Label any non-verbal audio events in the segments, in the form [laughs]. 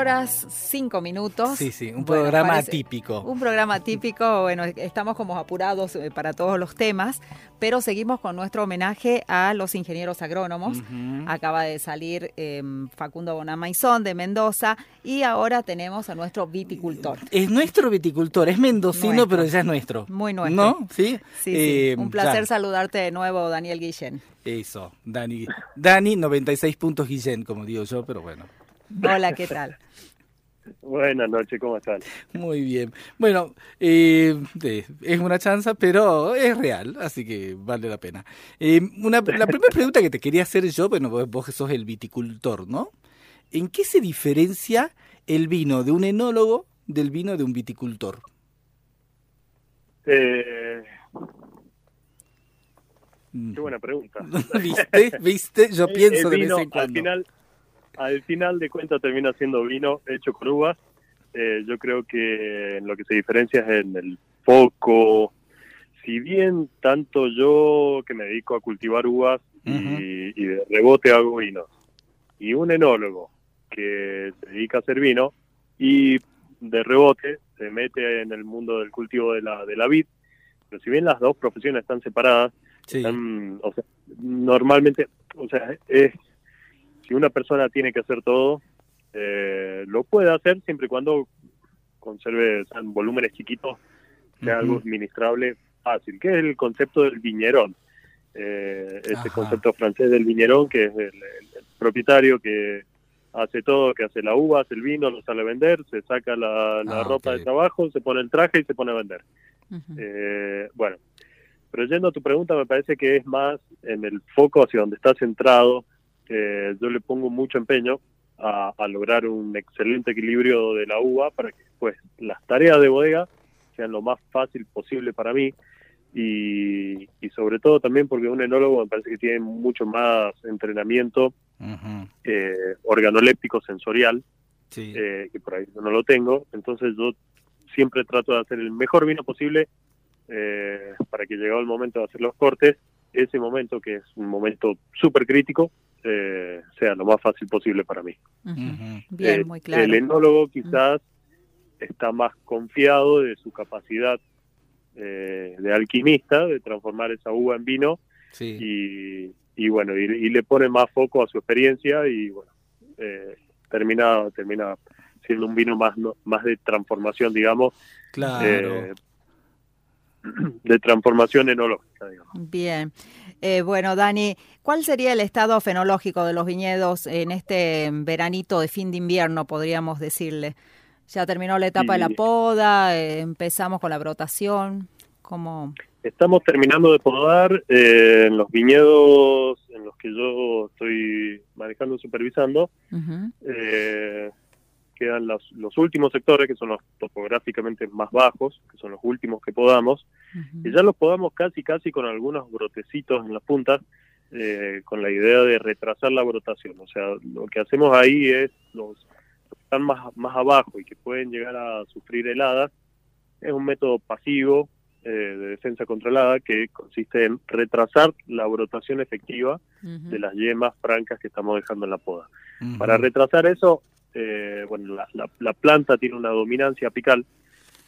Horas 5 minutos. Sí, sí, un Bueno, programa atípico. Un programa típico, bueno, estamos como apurados eh, para todos los temas, pero seguimos con nuestro homenaje a los ingenieros agrónomos. Ujú. Acaba de salir eh, Facundo Bonamaizón de Mendoza y ahora tenemos a nuestro viticultor. Es nuestro viticultor, es mendocino, Nuestro. pero ya es nuestro. Muy nuestro. ¿No? Sí. Sí, sí. Eh, Un placer ya, saludarte de nuevo, Daniel Guillén. Eso, Dani. Dani, 96 puntos Guillén, como digo yo, pero bueno. Hola, ¿qué tal? Buenas noches, ¿cómo están? Muy bien. Bueno, eh, eh, es una chanza, pero es real, así que vale la pena. Eh, una, la primera pregunta que te quería hacer yo, bueno, vos, sos el viticultor, ¿no? ¿En qué se diferencia el vino de un enólogo del vino de un viticultor? Eh, Mm. qué buena pregunta. [laughs] ¿Viste? ¿Viste? Yo pienso de vez en cuando. Al final, al final de cuentas termina siendo vino hecho con uvas. Eh, yo creo que en lo que se diferencia es en el foco. Si bien tanto yo que me dedico a cultivar uvas y, y de rebote hago vinos, y un enólogo que se dedica a hacer vino y de rebote se mete en el mundo del cultivo de la, de la vid, pero si bien las dos profesiones están separadas, Sí. están, o sea, normalmente, o sea, es si una persona tiene que hacer todo, eh, lo puede hacer siempre y cuando conserve o sea, en volúmenes chiquitos, sea algo administrable fácil, que es el concepto del viñerón. Eh, Ajá. concepto francés del viñerón, que es el, el- el propietario que hace todo, que hace la uva, hace el vino, lo sale a vender, se saca la, la Ah, ropa de trabajo, se pone el traje y se pone a vender. Eh, bueno, pero yendo a tu pregunta, me parece que es más en el foco hacia donde está centrado. Eh, yo le pongo mucho empeño a, a lograr un excelente equilibrio de la uva para que pues las tareas de bodega sean lo más fácil posible para mí y, y sobre todo también porque un enólogo me parece que tiene mucho más entrenamiento eh, organoléptico sensorial Sí. eh, que por ahí yo no lo tengo. Entonces yo siempre trato de hacer el mejor vino posible eh, para que llegado el momento de hacer los cortes, ese momento que es un momento súper crítico, eh, sea lo más fácil posible para mí. Ujú. Ujú. Bien, Eh, muy claro. El enólogo quizás está más confiado de su capacidad eh, de alquimista, de transformar esa uva en vino Sí. y, y bueno, y, y le pone más foco a su experiencia y bueno, eh, termina, termina siendo un vino más, no- más de transformación, digamos, Claro. [clears throat] de transformación enológica, digamos. Bien. Eh, bueno, Dani, ¿cuál sería el estado fenológico de los viñedos en este veranito de fin de invierno, podríamos decirle? Ya terminó la etapa de la poda, eh, empezamos con la brotación. ¿Cómo? Estamos terminando de podar eh, en los viñedos en los que yo estoy manejando y supervisando. Quedan los, los últimos sectores, que son los topográficamente más bajos, que son los últimos que podamos. Y ya los podamos casi, casi con algunos brotecitos en las puntas, eh, con la idea de retrasar la brotación. O sea, lo que hacemos ahí es los están más, más abajo y que pueden llegar a sufrir heladas, es un método pasivo eh, de defensa controlada que consiste en retrasar la brotación efectiva de las yemas francas que estamos dejando en la poda. Para retrasar eso, eh, bueno, la, la- la planta tiene una dominancia apical,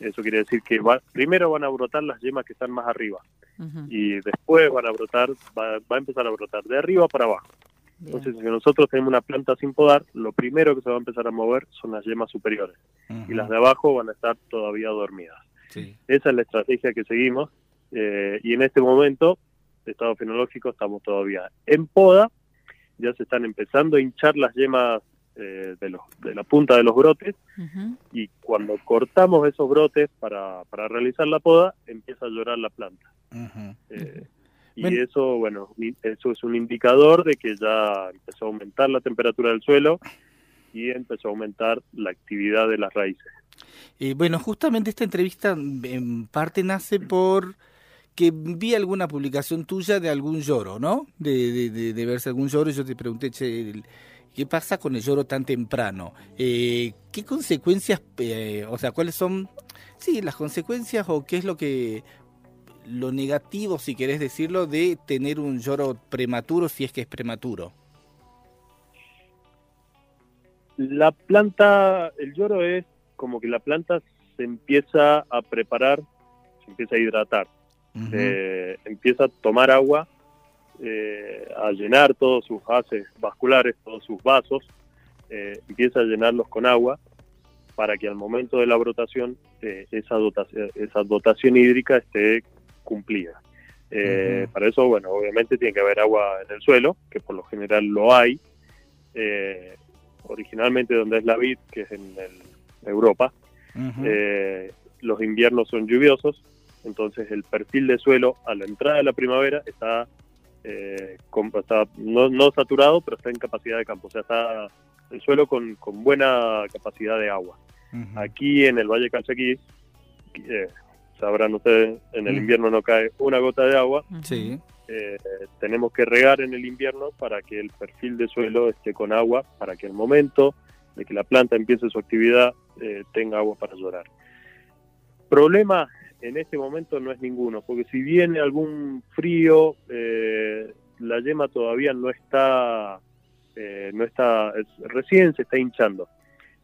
eso quiere decir que va, primero van a brotar las yemas que están más arriba y después van a brotar, va, va a empezar a brotar de arriba para abajo. Bien. Entonces, si nosotros tenemos una planta sin podar, lo primero que se va a empezar a mover son las yemas superiores y las de abajo van a estar todavía dormidas. Sí. Esa es la estrategia que seguimos eh, y en este momento, de estado fenológico, estamos todavía en poda, ya se están empezando a hinchar las yemas eh, de, los, de la punta de los brotes y cuando cortamos esos brotes para, para realizar la poda, empieza a llorar la planta. Eh, y Bueno. eso, bueno, eso es un indicador de que ya empezó a aumentar la temperatura del suelo y empezó a aumentar la actividad de las raíces. Eh, bueno, justamente esta entrevista en parte nace por que vi alguna publicación tuya de algún lloro, ¿no? De, de, de- de verse algún lloro y yo te pregunté, che, el- ¿qué pasa con el lloro tan temprano? Eh, ¿Qué consecuencias, eh, o sea, cuáles son, sí, las consecuencias o qué es lo que, lo negativo, si querés decirlo, de tener un lloro prematuro, si es que es prematuro? La planta, el lloro es como que la planta se empieza a preparar, se empieza a hidratar, eh, empieza a tomar agua, eh, a llenar todos sus bases vasculares, todos sus vasos, eh, empieza a llenarlos con agua para que al momento de la brotación eh, esa, dotación, esa dotación hídrica esté cumplida. Eh. Para eso, bueno, obviamente tiene que haber agua en el suelo, que por lo general lo hay. Originalmente donde es la vid, que es en el- Europa, los inviernos son lluviosos, entonces el perfil de suelo a la entrada de la primavera está, eh, con- está no, no saturado, pero está en capacidad de campo, o sea, está el suelo con, con buena capacidad de agua. Aquí en el Valle Calchaquí, eh, sabrán ustedes, en el invierno no cae una gota de agua. Sí. eh, tenemos que regar en el invierno para que el perfil de suelo esté con agua, para que el momento de que la planta empiece su actividad eh, tenga agua para llorar. Problema en este momento no es ninguno, porque si viene algún frío, eh, la yema todavía no está, eh, no está, es- recién se está hinchando.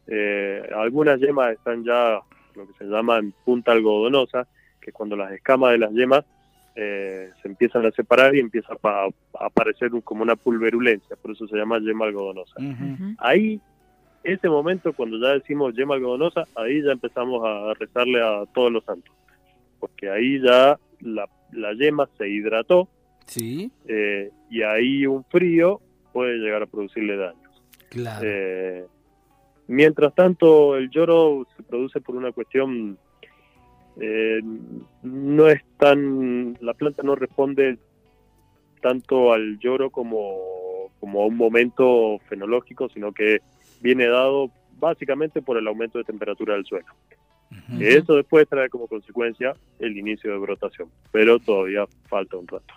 Eh, algunas yemas están ya lo que se llama en punta algodonosa, que es cuando las escamas de las yemas eh, se empiezan a separar y empieza a, pa- a aparecer un- como una pulverulencia, por eso se llama yema algodonosa. Ahí, ese momento, cuando ya decimos yema algodonosa, ahí ya empezamos a rezarle a todos los santos, porque ahí ya la, la yema se hidrató Sí, eh, y ahí un frío puede llegar a producirle daños. claro. Eh, mientras tanto, el lloro se produce por una cuestión, eh, no es tan, la planta no responde tanto al lloro como, como a un momento fenológico, sino que viene dado básicamente por el aumento de temperatura del suelo. Eso después trae como consecuencia el inicio de brotación, pero todavía falta un rato.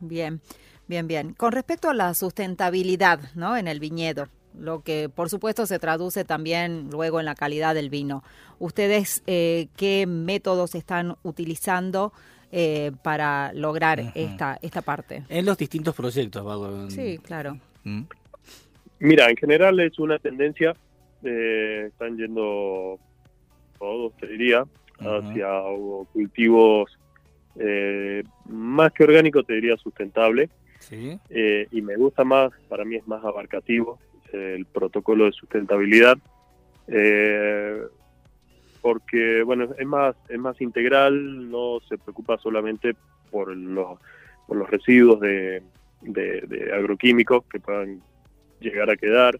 Bien, bien, bien. Con respecto a la sustentabilidad, ¿no? En el viñedo, lo que por supuesto se traduce también luego en la calidad del vino. ¿Ustedes eh, qué métodos están utilizando eh, para lograr esta, esta parte? En los distintos proyectos, Vago. Sí, claro. Mm. Mira, en general es una tendencia, eh, están yendo todos, te diría, hacia cultivos eh, más que orgánicos, te diría sustentable, Sí. eh, y me gusta más, para mí es más abarcativo eh, el protocolo de sustentabilidad, eh, porque bueno, es más, es más integral, no se preocupa solamente por los, por los residuos de, de- de agroquímicos que puedan llegar a quedar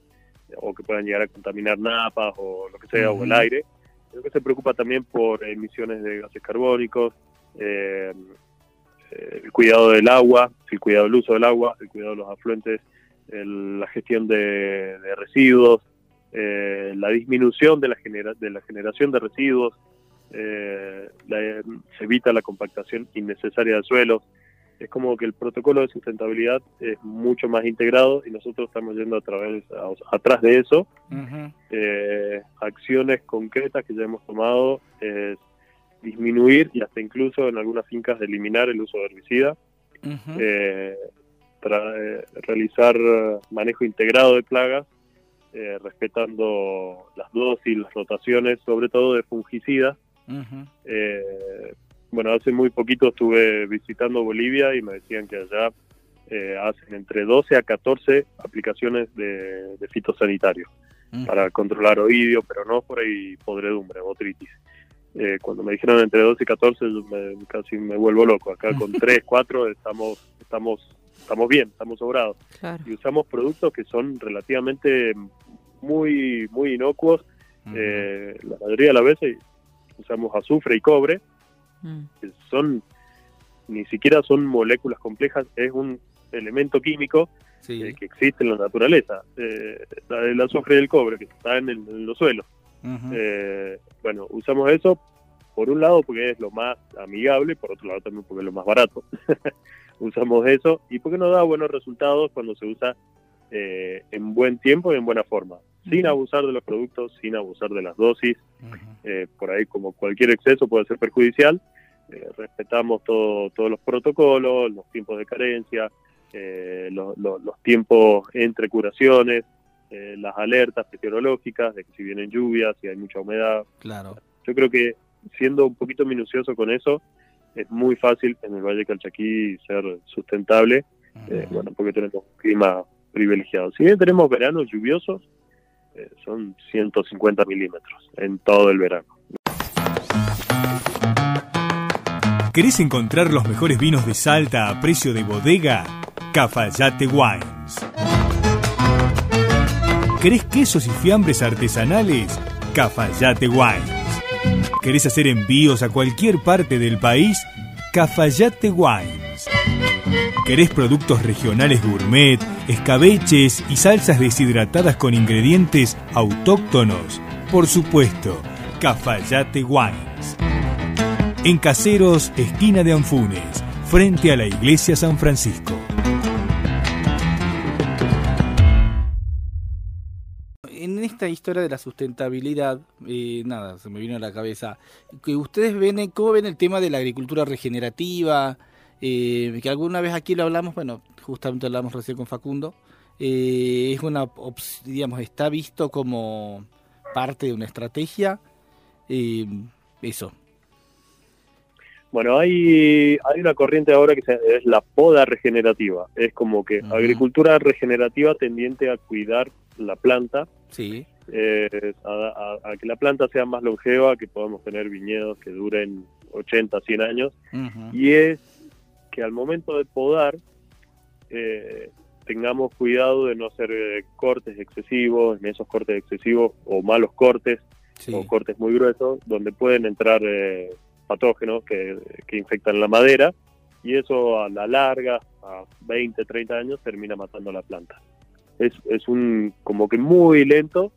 o que puedan llegar a contaminar napas o lo que sea, o el aire, sino que se preocupa también por emisiones de gases carbónicos, eh, eh, el cuidado del agua, el cuidado del uso del agua, el cuidado de los afluentes, la gestión de, de residuos, eh, la disminución de la, genera- de la generación de residuos, eh, la- se evita la compactación innecesaria del suelo. Es como que el protocolo de sustentabilidad es mucho más integrado y nosotros estamos yendo a través a- atrás de eso. Eh, acciones concretas que ya hemos tomado es disminuir y hasta incluso en algunas fincas eliminar el uso de herbicida, ujú. eh, eh, realizar manejo integrado de plagas, eh, respetando las dosis, las rotaciones, sobre todo de fungicidas. Bueno, hace muy poquito estuve visitando Bolivia y me decían que allá eh, hacen entre 12 a 14 aplicaciones de, de fitosanitarios Ujú. para controlar oidio, pero no por ahí podredumbre, botritis. Eh, cuando me dijeron entre 12 y 14, yo me- casi me vuelvo loco. Acá con [laughs] 3, 4 estamos, estamos, estamos bien, estamos sobrados. Claro. Y usamos productos que son relativamente muy, muy inocuos. Eh, la mayoría de las veces usamos azufre y cobre, Mm. son ni siquiera son moléculas complejas, es un elemento químico Sí. eh, que existe en la naturaleza. Eh, la del azufre y el cobre, que está en, el- en los suelos. Eh, bueno, usamos eso por un lado porque es lo más amigable, por otro lado también porque es lo más barato. [laughs] usamos eso y porque nos da buenos resultados cuando se usa eh, en buen tiempo y en buena forma, sin abusar de los productos, sin abusar de las dosis. Eh, por ahí, como cualquier exceso, puede ser perjudicial. Eh, respetamos todo, todos los protocolos, los tiempos de carencia, eh, lo- lo- los tiempos entre curaciones, eh, las alertas meteorológicas de que si vienen lluvias, si hay mucha humedad. Claro. Yo creo que siendo un poquito minucioso con eso, es muy fácil en el Valle Calchaquí ser sustentable, eh, Ujú. bueno, porque tenemos un clima privilegiado. Si bien tenemos veranos lluviosos, eh, son 150 milímetros en todo el verano. ¿Querés encontrar los mejores vinos de Salta a precio de bodega? Cafayate Wines. ¿Querés quesos y fiambres artesanales? Cafayate Wines. ¿Querés hacer envíos a cualquier parte del país? Cafayate Wines. ¿Querés productos regionales gourmet, escabeches y salsas deshidratadas con ingredientes autóctonos? Por supuesto, Cafayate Wines. En Caseros, esquina de Anfunes, frente a la iglesia San Francisco. En esta historia de la sustentabilidad, eh, nada, se me vino a la cabeza, que ustedes ven, ¿cómo ven el tema de la agricultura regenerativa? Eh, que alguna vez aquí lo hablamos, bueno, justamente hablamos recién con Facundo, eh, es una, digamos, está visto como parte de una estrategia, eh, eso. Bueno, hay, hay una corriente ahora que se- es la poda regenerativa. Es como que agricultura regenerativa tendiente a cuidar la planta, Sí. eh, a, a- a que la planta sea más longeva, que podamos tener viñedos que duren 80, 100 años. Y es que al momento de podar eh, tengamos cuidado de no hacer eh, cortes excesivos, en esos cortes excesivos o malos cortes Sí. o cortes muy gruesos, donde pueden entrar eh, patógenos que, que infectan la madera y eso a la larga, a 20, 30 años, termina matando la planta. Es, es un como que muy lento,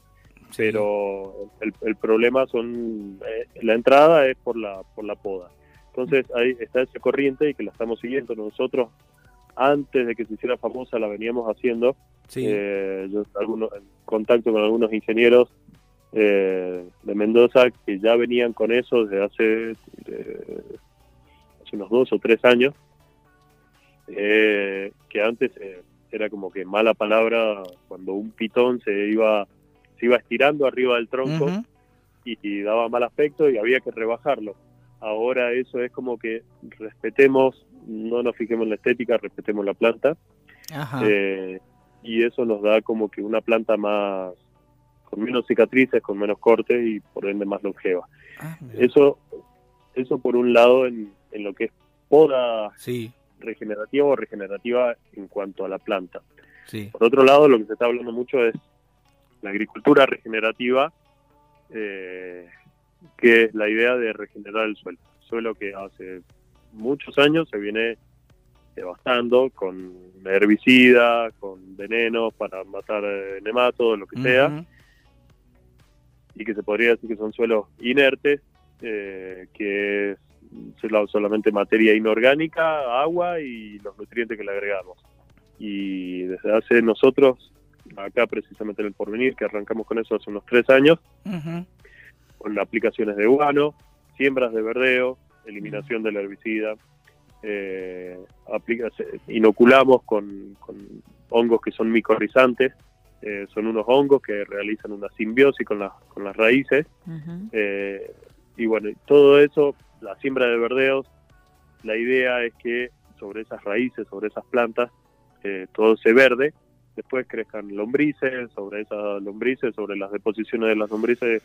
Sí. pero el, el problema son eh, la entrada es por la por la poda. Entonces ahí está esa corriente y que la estamos siguiendo nosotros antes de que se hiciera famosa la veníamos haciendo Sí. eh, yo algunos, en contacto con algunos ingenieros eh, de Mendoza que ya venían con eso desde hace, eh, hace unos dos o tres años, eh, que antes eh, era como que mala palabra cuando un pitón se iba se iba estirando arriba del tronco y daba mal aspecto y había que rebajarlo. Ahora eso es como que respetemos, no nos fijemos en la estética, respetemos la planta Ajá. eh, y eso nos da como que una planta más con menos cicatrices, con menos cortes y por ende más longeva. Ah. Eso eso por un lado en, en lo que es poda Sí, regenerativa o regenerativa en cuanto a la planta. sí. Por otro lado, lo que se está hablando mucho es la agricultura regenerativa, eh, que es la idea de regenerar el suelo. Suelo que hace muchos años se viene devastando con herbicidas, con venenos para matar eh, nematodos, lo que sea, y que se podría decir que son suelos inertes, eh, que es solamente materia inorgánica, agua y los nutrientes que le agregamos. Y desde hace nosotros, acá precisamente en el Porvenir, que arrancamos con eso hace unos tres años, con aplicaciones de guano, siembras de verdeo, eliminación del herbicida, eh, inoculamos con, hongos que son micorrizantes, eh, son unos hongos que realizan una simbiosis con, con las raíces. eh, y bueno, todo eso, la siembra de verdeos, la idea es que sobre esas raíces, sobre esas plantas, eh, todo se verde, después crezcan lombrices, sobre esas lombrices, sobre las deposiciones de las lombrices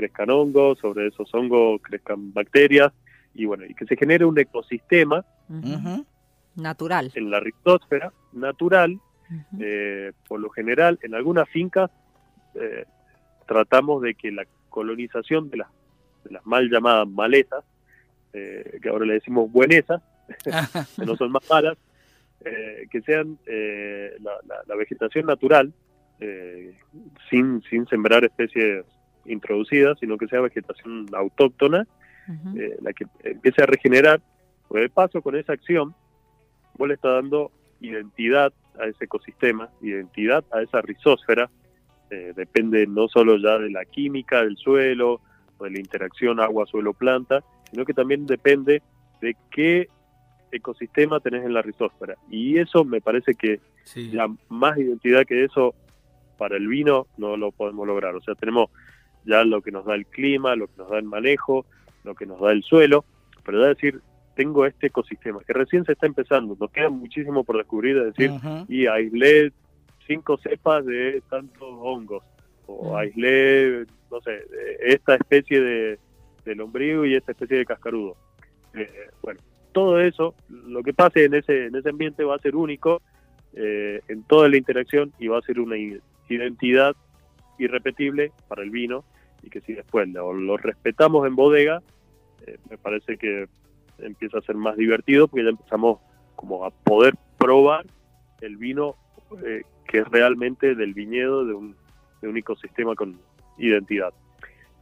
crezcan hongos, sobre esos hongos crezcan bacterias, y bueno, y que se genere un ecosistema. Natural. en la rizósfera natural eh, por lo general, en algunas fincas eh, tratamos de que la colonización de las, de las mal llamadas maletas, eh, que ahora le decimos buenesas, [laughs] que no son más malas, eh, que sean eh, la, la- la vegetación natural, eh, sin, sin sembrar especies introducidas, sino que sea vegetación autóctona, eh, la que empiece a regenerar, pues de paso con esa acción, vos le estás dando identidad a ese ecosistema, identidad a esa rizósfera, eh, depende no solo ya de la química del suelo, o de la interacción agua-suelo-planta, sino que también depende de qué ecosistema tenés en la rizósfera. Y eso me parece que Sí. ya más identidad que eso para el vino no lo podemos lograr. O sea, tenemos ya lo que nos da el clima, lo que nos da el manejo, lo que nos da el suelo, pero decir, tengo este ecosistema que recién se está empezando, nos queda muchísimo por descubrir, es decir, y aislé cinco cepas de tantos hongos, o Mm. aislé, no sé, esta especie de, de lombrigo y esta especie de cascarudo. Eh, bueno, todo eso, lo que pase en ese, en ese ambiente va a ser único eh, en toda la interacción y va a ser una identidad irrepetible para el vino y que si después lo, lo respetamos en bodega, eh, me parece que empieza a ser más divertido porque ya empezamos como a poder probar el vino eh, que es realmente del viñedo de un, de un ecosistema con identidad.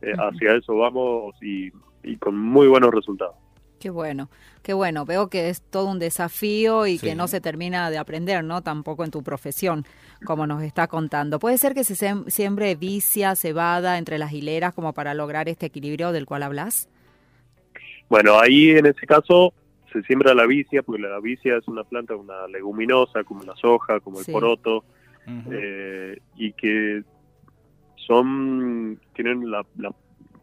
Eh. Hacia eso vamos y, y con muy buenos resultados. Qué bueno, qué bueno. Veo que es todo un desafío y que no se termina de aprender, ¿no? Tampoco en tu profesión, como nos está contando. ¿Puede ser que se siembre vicia, cebada entre las hileras como para lograr este equilibrio del cual hablas? Bueno, ahí en ese caso se siembra la vicia, porque la vicia es una planta, una leguminosa, como la soja, como el Sí. poroto, eh, y que son tienen la, la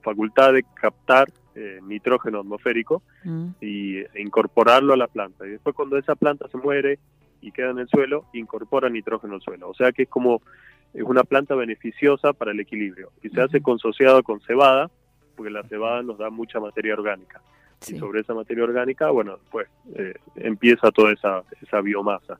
facultad de captar eh, nitrógeno atmosférico Mm, y e incorporarlo a la planta. Y después cuando esa planta se muere y queda en el suelo, incorpora nitrógeno al suelo. O sea que es como es una planta beneficiosa para el equilibrio. Y se hace consociado con cebada, porque la cebada nos da mucha materia orgánica. sí. Y sobre esa materia orgánica, bueno, pues eh, empieza toda esa, esa biomasa.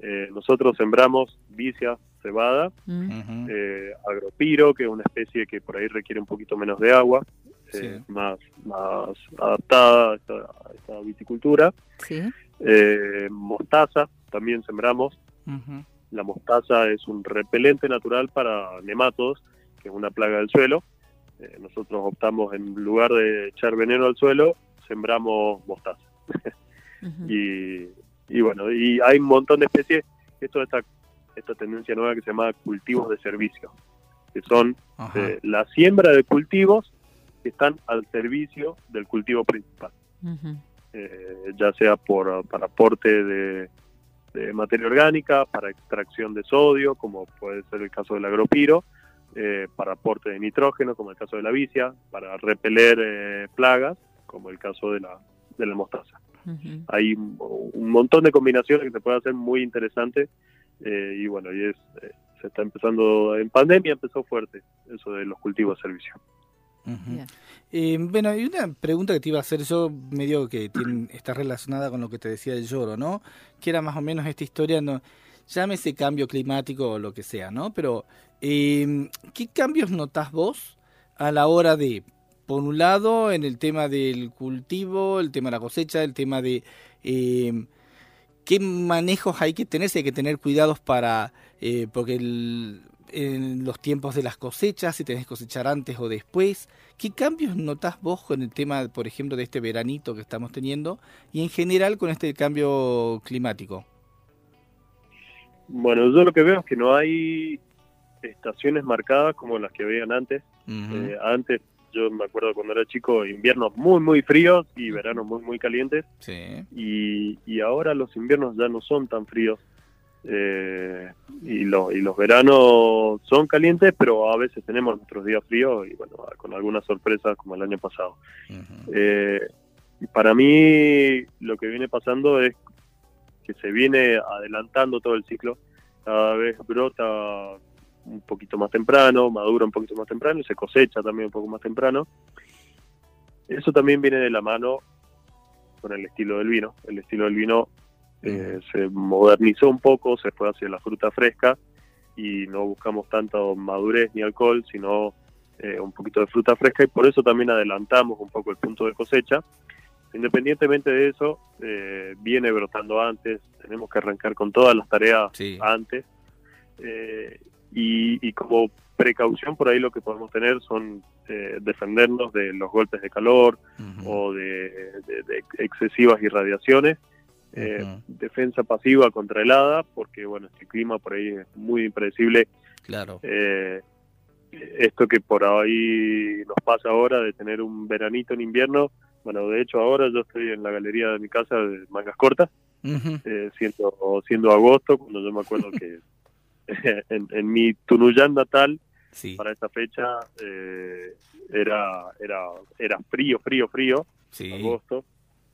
Eh, nosotros sembramos vicia, cebada, Mm, eh, agropiro, que es una especie que por ahí requiere un poquito menos de agua, eh, más, más adaptada a esta, a esta viticultura. sí. Eh, mostaza, también sembramos. La mostaza es un repelente natural para nematodos, que es una plaga del suelo. Eh, nosotros optamos, en lugar de echar veneno al suelo, sembramos mostaza. [laughs] Y, y bueno, y hay un montón de especies, esto esta, esta tendencia nueva que se llama cultivos de servicio, que son eh, la siembra de cultivos que están al servicio del cultivo principal, eh, ya sea por para aporte de, de materia orgánica, para extracción de sodio, como puede ser el caso del agropiro, eh, para aporte de nitrógeno, como el caso de la vicia, para repeler eh, plagas, como el caso de la, de la mostaza. Hay un montón de combinaciones que se puede hacer muy interesante eh, y bueno y es eh, se está empezando en pandemia empezó fuerte eso de los cultivos de servicio Eh, bueno, y una pregunta que te iba a hacer yo, medio que tiene- está relacionada con lo que te decía del lloro, ¿no? Que era más o menos esta historia, no, llámese cambio climático o lo que sea, ¿no? Pero, eh, ¿qué cambios notás vos a la hora de, por un lado, en el tema del cultivo, el tema de la cosecha, el tema de eh, qué manejos hay que tener, si hay que tener cuidados para, eh, porque el, en los tiempos de las cosechas, si tenés que cosechar antes o después. ¿Qué cambios notás vos con el tema, por ejemplo, de este veranito que estamos teniendo y en general con este cambio climático? Bueno, yo lo que veo es que no hay estaciones marcadas como las que veían antes. Eh, antes, yo me acuerdo cuando era chico, inviernos muy, muy fríos y veranos muy, muy calientes. Sí. Y, y ahora los inviernos ya no son tan fríos. Eh, y, lo- y los veranos son calientes, pero a veces tenemos nuestros días fríos y bueno, con algunas sorpresas como el año pasado. Eh, para mí lo que viene pasando es que se viene adelantando todo el ciclo, cada vez brota un poquito más temprano, madura un poquito más temprano y se cosecha también un poco más temprano. Eso también viene de la mano con el estilo del vino. El estilo del vino eh, se modernizó un poco, se fue hacia la fruta fresca y no buscamos tanto madurez ni alcohol, sino eh, un poquito de fruta fresca y por eso también adelantamos un poco el punto de cosecha. Independientemente de eso, eh, viene brotando antes, tenemos que arrancar con todas las tareas Sí. antes. Eh, y, y como precaución por ahí lo que podemos tener son eh, defendernos de los golpes de calor o de, de- de excesivas irradiaciones. Eh. Defensa pasiva contra helada, porque bueno, este clima por ahí es muy impredecible. Claro. Eh, esto que por ahí nos pasa ahora de tener un veranito en invierno, bueno, de hecho ahora yo estoy en la galería de mi casa de mangas cortas, Ujú. eh, siendo, siendo agosto, cuando yo me acuerdo que [laughs] en, en mi Tunuyán natal, Sí. para esa fecha, eh, era, era, era frío, frío, frío, Sí. agosto,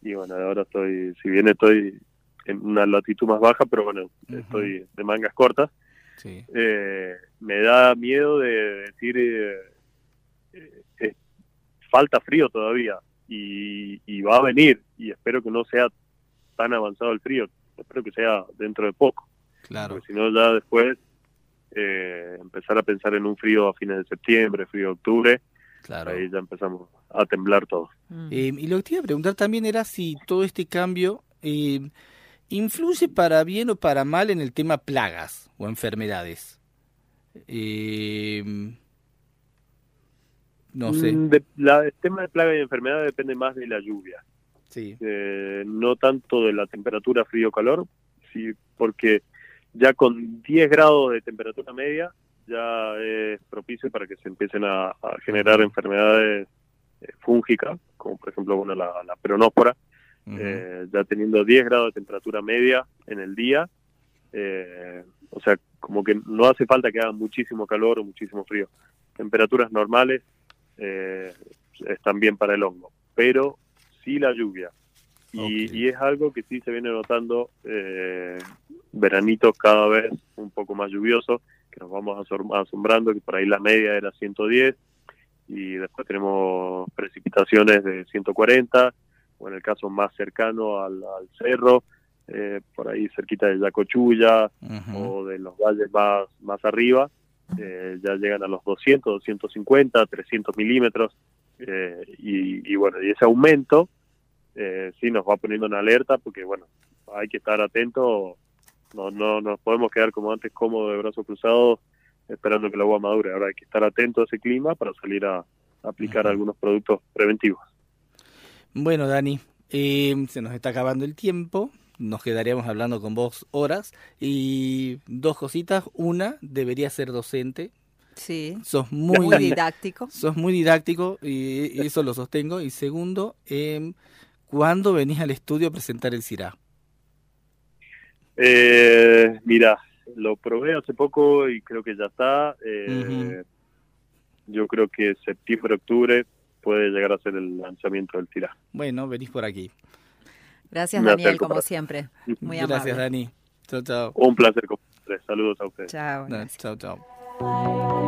y bueno, ahora estoy, si bien estoy en una latitud más baja, pero bueno, estoy de mangas cortas, Sí. eh, me da miedo de decir, eh, eh, eh, falta frío todavía y, y va a venir y espero que no sea tan avanzado el frío, espero que sea dentro de poco, Claro. porque si no ya después eh, empezar a pensar en un frío a fines de septiembre, frío de octubre, Claro. ahí ya empezamos a temblar todo. Mm. Eh, y lo que te iba a preguntar también era si todo este cambio eh, influye para bien o para mal en el tema plagas o enfermedades. Eh, no sé. Mm, de- la- el tema de plaga y enfermedad depende más de la lluvia. Sí. eh, no tanto de la temperatura frío-calor, sí, porque ya con 10 grados de temperatura media ya es propicio para que se empiecen a, a generar enfermedades eh, fúngicas, como por ejemplo bueno, la, la peronóspora, eh, ya teniendo 10 grados de temperatura media en el día, eh, o sea, como que no hace falta que haga muchísimo calor o muchísimo frío. Temperaturas normales eh, están bien para el hongo, pero sí la lluvia. Y, y es algo que sí se viene notando eh, veranitos cada vez un poco más lluviosos, que nos vamos asom- asombrando, que por ahí la media era 110 y después tenemos precipitaciones de 140, o en el caso más cercano al, al cerro, eh, por ahí cerquita de Yacochulla Ujú. o de los valles más, más arriba, eh, ya llegan a los 200, 250, 300 milímetros, eh, y, y bueno, y ese aumento eh, sí nos va poniendo en alerta porque bueno, hay que estar atentos, no, no nos podemos quedar como antes cómodos de brazos cruzados esperando que el agua madure, ahora hay que estar atentos a ese clima para salir a, a aplicar algunos productos preventivos. Bueno, Dani, eh, se nos está acabando el tiempo. Nos quedaríamos hablando con vos horas. Y dos cositas. Una, debería ser docente. Sí. Sos Muy, muy, didáctico. sos muy didáctico y eso lo sostengo. Y segundo, eh, ¿cuándo venís al estudio a presentar el CIRA? Eh, mira, lo probé hace poco y creo que ya está. Eh, Yo creo que septiembre, octubre puede llegar a ser el lanzamiento del TIRA. Bueno, venís por aquí. Gracias, Me Daniel, como para- siempre. Muy Gracias, amable. Dani. Chao, chao. Un placer. Saludos a ustedes. Chao. Gracias. Chao, chao.